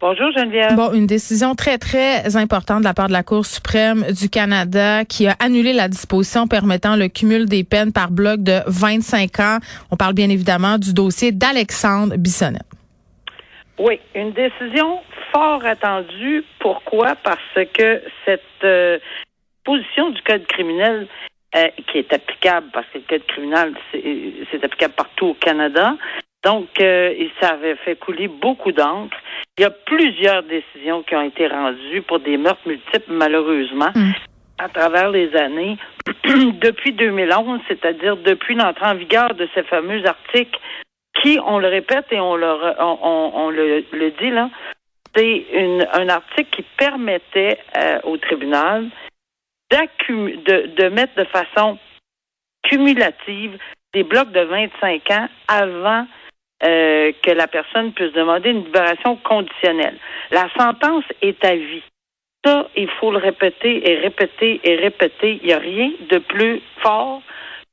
Bonjour, Geneviève. Bon, une décision très, très importante de la part de la Cour suprême du Canada qui a annulé la disposition permettant le cumul des peines par bloc de 25 ans. On parle bien évidemment du dossier d'Alexandre Bissonnette. Oui, une décision fort attendue. Pourquoi? Parce que cette euh, position du Code criminel euh, qui est applicable, parce que le Code criminel, c'est c'est applicable partout au Canada, donc euh, et ça avait fait couler beaucoup d'encre. Il y a plusieurs décisions qui ont été rendues pour des meurtres multiples, malheureusement, Mm. à travers les années. depuis 2011, c'est-à-dire depuis l'entrée en vigueur de ces fameux articles qui, on le répète et on le, re- on, on- on le, le dit là, c'est un article qui permettait euh, au tribunal de mettre de façon cumulative des blocs de 25 ans avant euh, que la personne puisse demander une libération conditionnelle. La sentence est à vie. Ça, il faut le répéter et répéter et répéter. Il n'y a rien de plus fort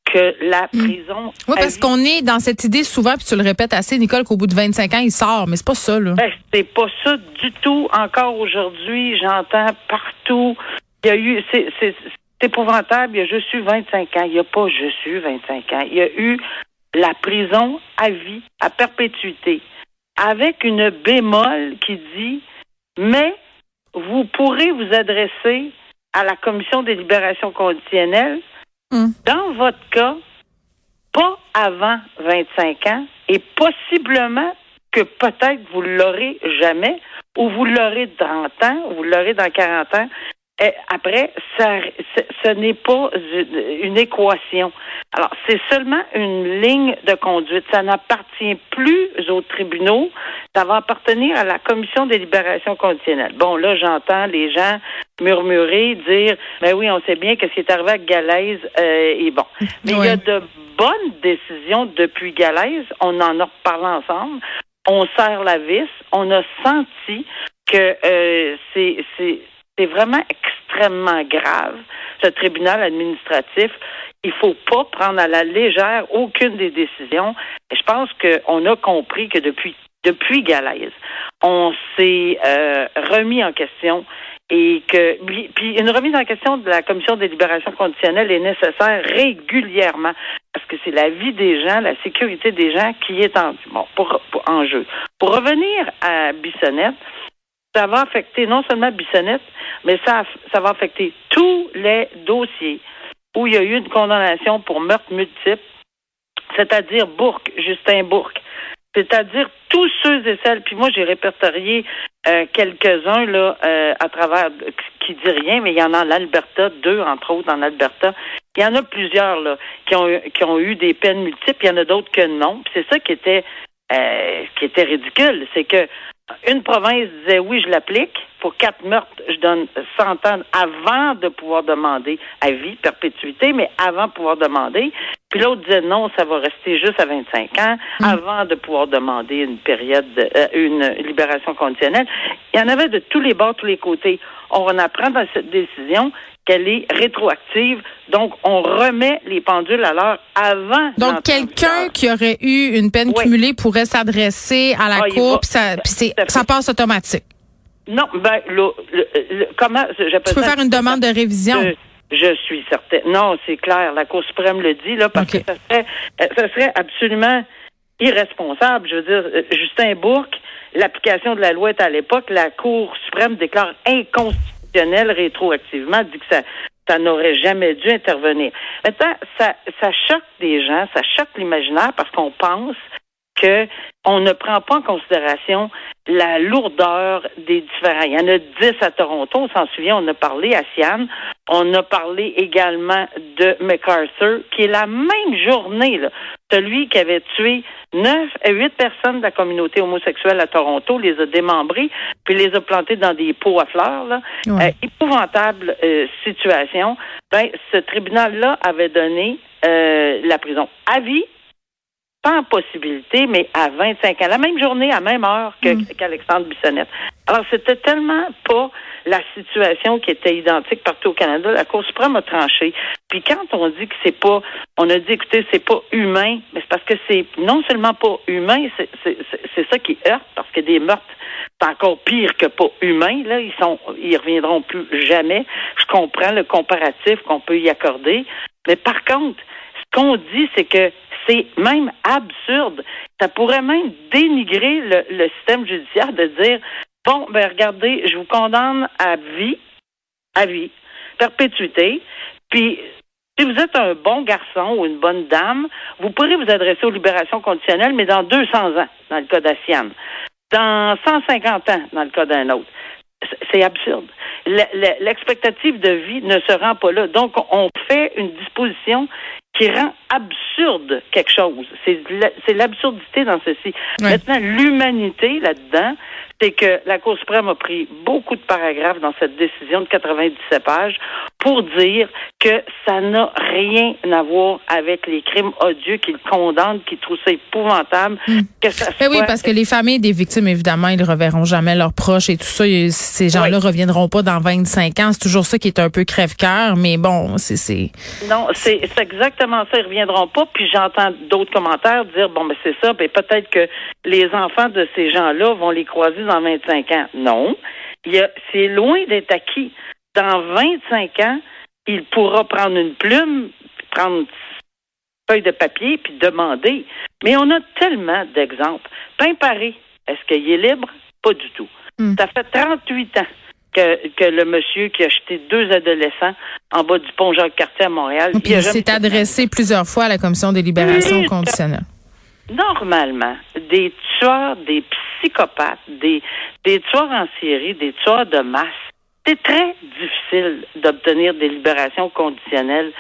que la prison. Oui, parce qu'on est dans cette idée souvent, puis tu le répètes assez, Nicole, qu'au bout de 25 ans, il sort, mais c'est pas ça, là. Ben, c'est pas ça du tout. Encore aujourd'hui, j'entends partout. Il y a eu, c'est, épouvantable. Il y a je suis 25 ans. Il n'y a pas je suis 25 ans. Il y a eu la prison à vie, à perpétuité, avec une bémol qui dit, mais vous pourrez vous adresser à la commission des libérations conditionnelles Hum. dans votre cas, pas avant 25 ans et possiblement que peut-être vous l'aurez jamais ou vous l'aurez de 30 ans ou vous l'aurez dans 40 ans. Et après, ça, ce, n'est pas une, équation. Alors, c'est seulement une ligne de conduite. Ça n'appartient plus aux tribunaux. Ça va appartenir à la commission des libérations conditionnelles. Bon, là, j'entends les gens murmurer, dire, ben oui, on sait bien que ce qui est arrivé à Galaise euh, est bon. Mais il y a de bonnes décisions depuis Galaise. On en a reparlé ensemble. On serre la vis. On a senti que euh, c'est c'est vraiment extrêmement grave. Ce tribunal administratif, il faut pas prendre à la légère aucune des décisions. Je pense qu'on a compris que depuis depuis Galaise, on s'est euh, remis en question et que puis une remise en question de la commission des libérations conditionnelles est nécessaire régulièrement parce que c'est la vie des gens, la sécurité des gens qui est en bon pour- en jeu. Pour revenir à Bissonnette, ça va affecter non seulement Bissonnette, mais ça, ça va affecter tous les dossiers où il y a eu une condamnation pour meurtre multiple, c'est-à-dire Bourque, Justin Bourque, c'est-à-dire tous ceux et celles, puis moi j'ai répertorié euh, quelques-uns là euh, à travers qui dit rien, mais il y en a en Alberta, deux entre autres en Alberta. Il y en a plusieurs là qui ont qui ont eu des peines multiples, il y en a d'autres que non. Puis c'est ça qui était euh, qui était ridicule, c'est que une province disait oui, je l'applique. Pour quatre meurtres, je donne 100 ans avant de pouvoir demander à vie, perpétuité, mais avant de pouvoir demander. Puis l'autre disait non, ça va rester juste à 25 ans avant de pouvoir demander une période, de- euh, une libération conditionnelle. Il y en avait de tous les bords, tous les côtés. On apprend dans cette décision qu'elle est rétroactive, donc on remet les pendules à l'heure avant. Donc, quelqu'un qui aurait eu une peine Oui. cumulée pourrait s'adresser à la Ah, Cour, puis ça, passe automatique. Non, ben, le, le- le- comment j'appelle Tu peux ça? faire une demande de révision. Je, je suis certaine. Non, c'est clair. La Cour suprême le dit, là, parce que ça serait, euh, ça serait absolument irresponsable. Je veux dire, euh, Justin Bourque, l'application de la loi est à l'époque, la Cour suprême déclare rétroactivement, dit que ça, ça n'aurait jamais dû intervenir. Maintenant, ça, ça choque des gens, ça choque l'imaginaire parce qu'on pense que on ne prend pas en considération la lourdeur des différents. Il y en a 10 à Toronto, on s'en souvient, on a parlé à Sian. On a parlé également de MacArthur, qui est la même journée, là, celui qui avait tué neuf, euh, huit personnes de la communauté homosexuelle à Toronto, les a démembrées, puis les a plantées dans des pots à fleurs. Là. Ouais. Euh, épouvantable euh, situation. Ben, ce tribunal-là avait donné euh, la prison à vie, pas en possibilité, mais à 25 ans, la même journée, à même heure Mm. qu'Alexandre Bissonnette. Alors, c'était tellement pas la situation qui était identique partout au Canada. La Cour suprême a tranché. Puis quand on dit que c'est pas, on a dit, écoutez, c'est pas humain, mais c'est parce que c'est non seulement pas humain, c'est, ça qui heurte, parce que des meurtres, c'est encore pire que pas humain. Là, ils sont, ils reviendront plus jamais. Je comprends le comparatif qu'on peut y accorder, mais par contre, ce qu'on dit, c'est que c'est même absurde. Ça pourrait même dénigrer le, le système judiciaire de dire bon, ben regardez, je vous condamne à vie, à vie, perpétuité, puis si vous êtes un bon garçon ou une bonne dame, vous pourrez vous adresser aux libérations conditionnelles, mais dans 200 ans, dans le cas d'Assiane, dans 150 ans, dans le cas d'un autre. C'est- absurde. Le- le- L'expectative de vie ne se rend pas là. Donc, on fait une disposition qui rend absurde quelque chose. C'est la- c'est l'absurdité dans ceci. Maintenant, l'humanité là-dedans, c'est que la Cour suprême a pris beaucoup de paragraphes dans cette décision de 97 pages pour dire que ça n'a rien à voir avec les crimes odieux qu'ils condamnent, qu'ils trouvent ça épouvantable, que ça Ben oui, parce que les familles des victimes, évidemment, ils ne reverront jamais leurs proches et tout ça. Ces gens-là Oui. reviendront pas dans 25 ans. C'est toujours ça qui est un peu crève-cœur, mais bon, c'est... Non, c'est exactement ça. Ils reviendront pas. Puis j'entends d'autres commentaires dire bon, ben c'est ça. Ben peut-être que les enfants de ces gens-là vont les croiser dans 25 ans. Non, c'est loin d'être acquis. Dans 25 ans, il pourra prendre une plume, prendre une feuille de papier puis demander. Mais on a tellement d'exemples. Pain Paris, est-ce qu'il est libre? Pas du tout. Hmm. Ça fait 38 ans que, que le monsieur qui a jeté deux adolescents en bas du pont Jacques-Cartier à Montréal. Puis il a il jamais s'est adressé plusieurs fois à la Commission des libérations Oui, conditionnelles. Normalement, des tueurs, des psychopathes, des, des tueurs en série, des tueurs de masse, c'est très difficile d'obtenir des libérations conditionnelles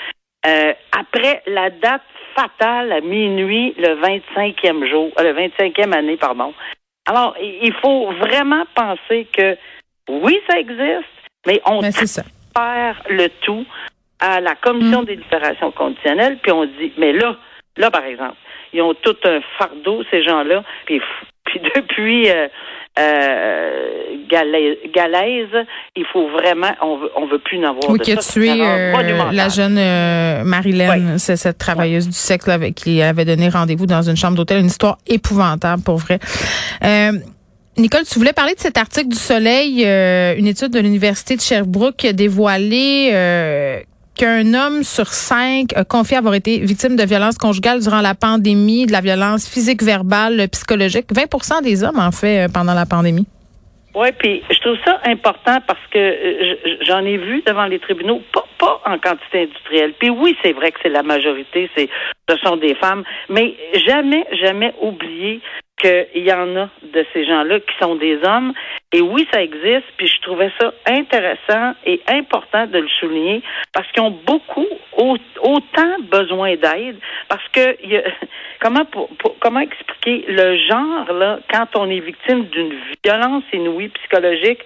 euh, après la date fatale à minuit, le 25e jour, euh, le 25e année, pardon. Alors, il faut vraiment penser que oui, ça existe, mais on faire le tout à la commission des libérations conditionnelles, puis on dit, mais là, là, par exemple, ils ont tout un fardeau, ces gens-là, puis, puis depuis euh, euh, Galaise, Galaise, il faut vraiment, on veut, on veut plus en avoir Oui, de qui a ça. Tué euh, la jeune euh, Marilyn, c'est cette travailleuse du sexe là, avec qui avait donné rendez-vous dans une chambre d'hôtel. Une histoire épouvantable, pour vrai. Euh, Nicole, tu voulais parler de cet article du Soleil, euh, une étude de l'Université de Sherbrooke qui a dévoilé euh, qu'un homme sur cinq a confié avoir été victime de violences conjugales durant la pandémie, de la violence physique, verbale, psychologique. 20% des hommes, en fait, euh, pendant la pandémie. Oui, puis je trouve ça important parce que euh, j'en ai vu devant les tribunaux, pas, pas en quantité industrielle. Puis oui, c'est vrai que c'est la majorité, c'est ce sont des femmes, mais jamais, jamais oublier qu'il y en a de ces gens-là qui sont des hommes. Et oui, ça existe, puis je trouvais ça intéressant et important de le souligner parce qu'ils ont beaucoup, au- autant besoin d'aide, parce que comment pour- comment expliquer le genre là quand on est victime d'une violence inouïe psychologique,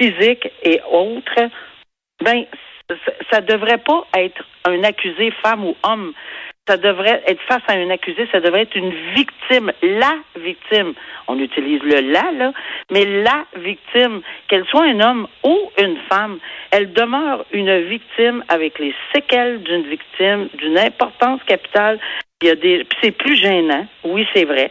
physique et autres, ben ça, ça devrait pas être un accusé femme ou homme. Ça devrait être face à un accusé, ça devrait être une victime, la victime. On utilise le la, là, mais la victime, qu'elle soit un homme ou une femme, elle demeure une victime avec les séquelles d'une victime, d'une importance capitale. Il y a des, c'est plus gênant, oui, c'est vrai,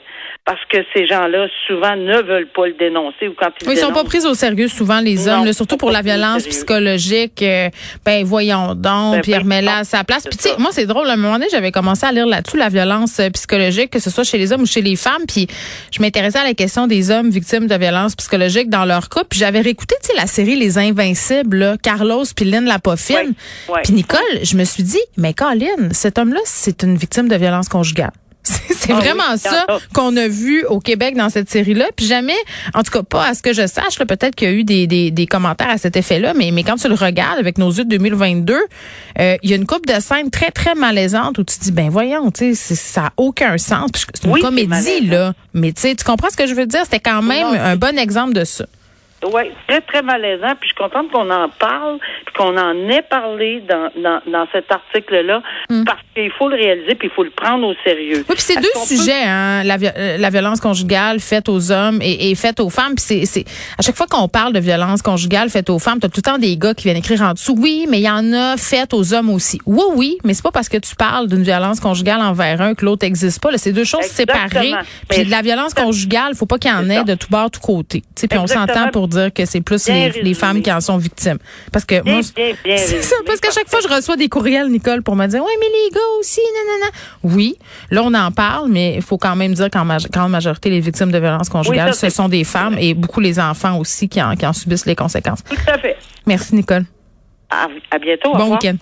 parce que ces gens-là souvent ne veulent pas le dénoncer ou quand ils Oui, ils sont pas pris au sérieux souvent les Non, hommes, là, surtout pour la violence psychologique. euh, ben voyons donc, Ben, puis ben, non, à sa place. Puis tu sais, moi c'est drôle. À un moment donné, j'avais commencé à lire là-dessus la violence euh, psychologique, que ce soit chez les hommes ou chez les femmes. Puis je m'intéressais à la question des hommes victimes de violence psychologique dans leur couple. Puis j'avais réécouté, tu sais, la série Les Invincibles, là, Carlos puis Lynn Lapoffine. Ouais, ouais. Puis Nicole, je me suis dit, mais Colin, cet homme-là, c'est une victime de violence conjugale. C'est Ah vraiment oui, ça qu'on a vu au Québec dans cette série-là. Puis jamais, en tout cas pas à ce que je sache, là, peut-être qu'il y a eu des, des, des commentaires à cet effet-là, mais, mais quand tu le regardes avec nos yeux de 2022, euh, il y a une coupe de scènes très, très malaisantes où tu te dis, ben voyons, tu sais, ça n'a aucun sens. C'est une Oui, comédie, là. Mais tu sais, tu comprends ce que je veux dire? C'était quand même un bon exemple de ça. Oui, très, très malaisant. Puis je suis contente qu'on en parle, puis qu'on en ait parlé dans, dans, dans cet article-là, parce qu'il faut le réaliser, puis il faut le prendre au sérieux. Oui, puis c'est deux peut- sujets, hein, la, euh, la violence conjugale faite aux hommes et, et faite aux femmes. Puis c'est, c'est à chaque fois qu'on parle de violence conjugale faite aux femmes, t'as tout le temps des gars qui viennent écrire en dessous. Oui, mais il y en a faites aux hommes aussi. Oui, oui, mais c'est pas parce que tu parles d'une violence conjugale envers un que l'autre n'existe pas. là. C'est deux choses Exactement. séparées. Puis de la violence conjugale, faut pas qu'il y en ait de tout bord, tout côté. Tu sais, Puis on s'entend pour dire que c'est plus les, femmes qui en sont victimes. Parce que Bien, moi, c'est ça, parce qu'à chaque fois, je reçois des courriels, Nicole, pour me dire, oui, mais les gars aussi, non. Oui, là, on en parle, mais il faut quand même dire qu'en grande majorité, les victimes de violences conjugales, ça, ce sont des femmes et beaucoup les enfants aussi qui en, qui en subissent les conséquences. Tout à fait. Merci, Nicole. À, à bientôt. Bon week-end.